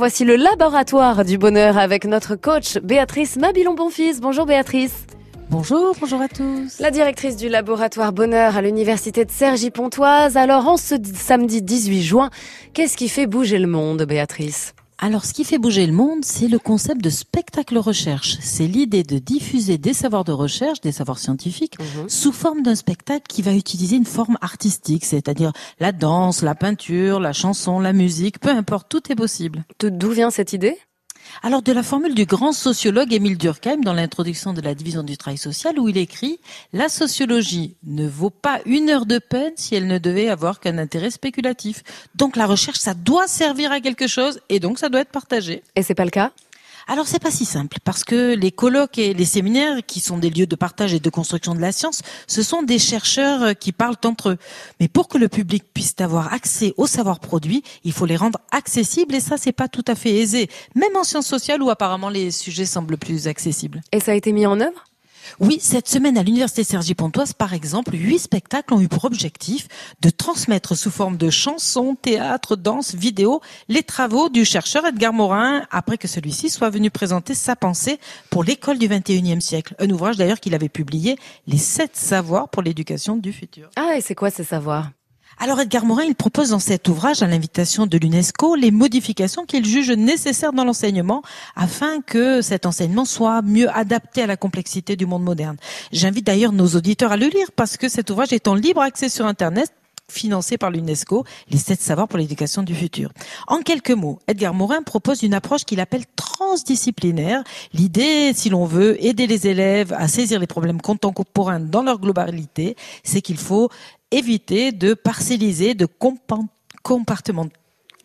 Voici le laboratoire du bonheur avec notre coach Béatrice Mabilon-Bonfils. Bonjour Béatrice. Bonjour, bonjour à tous. La directrice du laboratoire bonheur à l'université de Cergy-Pontoise. Alors en ce samedi 18 juin, qu'est-ce qui fait bouger le monde Béatrice? Alors, ce qui fait bouger le monde, c'est le concept de spectacle recherche. C'est l'idée de diffuser des savoirs de recherche, des savoirs scientifiques, mhm. sous forme d'un spectacle qui va utiliser une forme artistique, c'est-à-dire la danse, la peinture, la chanson, la musique, peu importe, tout est possible. D'où vient cette idée? Alors de la formule du grand sociologue Émile Durkheim dans l'introduction de la division du travail social où il écrit La sociologie ne vaut pas une heure de peine si elle ne devait avoir qu'un intérêt spéculatif. Donc la recherche, ça doit servir à quelque chose et donc ça doit être partagé. Et c'est pas le cas? Alors c'est pas si simple parce que les colloques et les séminaires qui sont des lieux de partage et de construction de la science, ce sont des chercheurs euh, qui parlent entre eux. Mais pour que le public puisse avoir accès aux savoirs produits, il faut les rendre accessibles et ça c'est pas tout à fait aisé, même en sciences sociales où apparemment les sujets semblent plus accessibles. Et ça a été mis en œuvre? Oui, cette semaine à l'Université Cergy-Pontoise, par exemple, huit spectacles ont eu pour objectif de transmettre sous forme de chansons, théâtre, danse, vidéo, les travaux du chercheur Edgar Morin après que celui-ci soit venu présenter sa pensée pour l'école du 21e siècle. Un ouvrage d'ailleurs qu'il avait publié, Les sept savoirs pour l'éducation du futur. Ah, et c'est quoi ces savoirs alors Edgar Morin, il propose dans cet ouvrage, à l'invitation de l'UNESCO, les modifications qu'il juge nécessaires dans l'enseignement afin que cet enseignement soit mieux adapté à la complexité du monde moderne. J'invite d'ailleurs nos auditeurs à le lire parce que cet ouvrage est en libre accès sur Internet financé par l'UNESCO, les sept savoirs pour l'éducation du futur. En quelques mots, Edgar Morin propose une approche qu'il appelle transdisciplinaire. L'idée, si l'on veut aider les élèves à saisir les problèmes contemporains dans leur globalité, c'est qu'il faut éviter de parcelliser, de compartimenter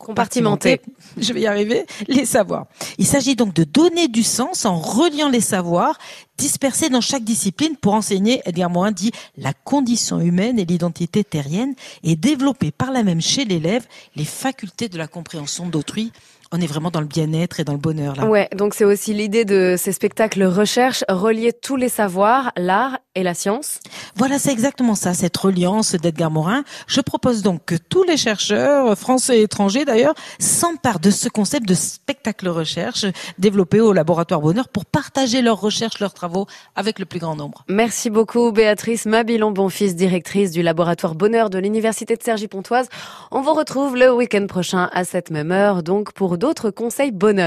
compartimenter, je vais y arriver, les savoirs. Il s'agit donc de donner du sens en reliant les savoirs dispersés dans chaque discipline pour enseigner, Edgar Morin dit, la condition humaine et l'identité terrienne et développer par la même chez l'élève les facultés de la compréhension d'autrui on est vraiment dans le bien-être et dans le bonheur là. Ouais, donc c'est aussi l'idée de ces spectacles recherche, relier tous les savoirs, l'art et la science. Voilà, c'est exactement ça, cette reliance d'Edgar Morin. Je propose donc que tous les chercheurs, français et étrangers d'ailleurs, s'emparent de ce concept de spectacle recherche développé au laboratoire Bonheur pour partager leurs recherches, leurs travaux avec le plus grand nombre. Merci beaucoup Béatrice Mabilon Bonfils, directrice du laboratoire Bonheur de l'Université de Cergy-Pontoise. On vous retrouve le week-end prochain à cette même heure, donc pour d'autres conseils bonheur.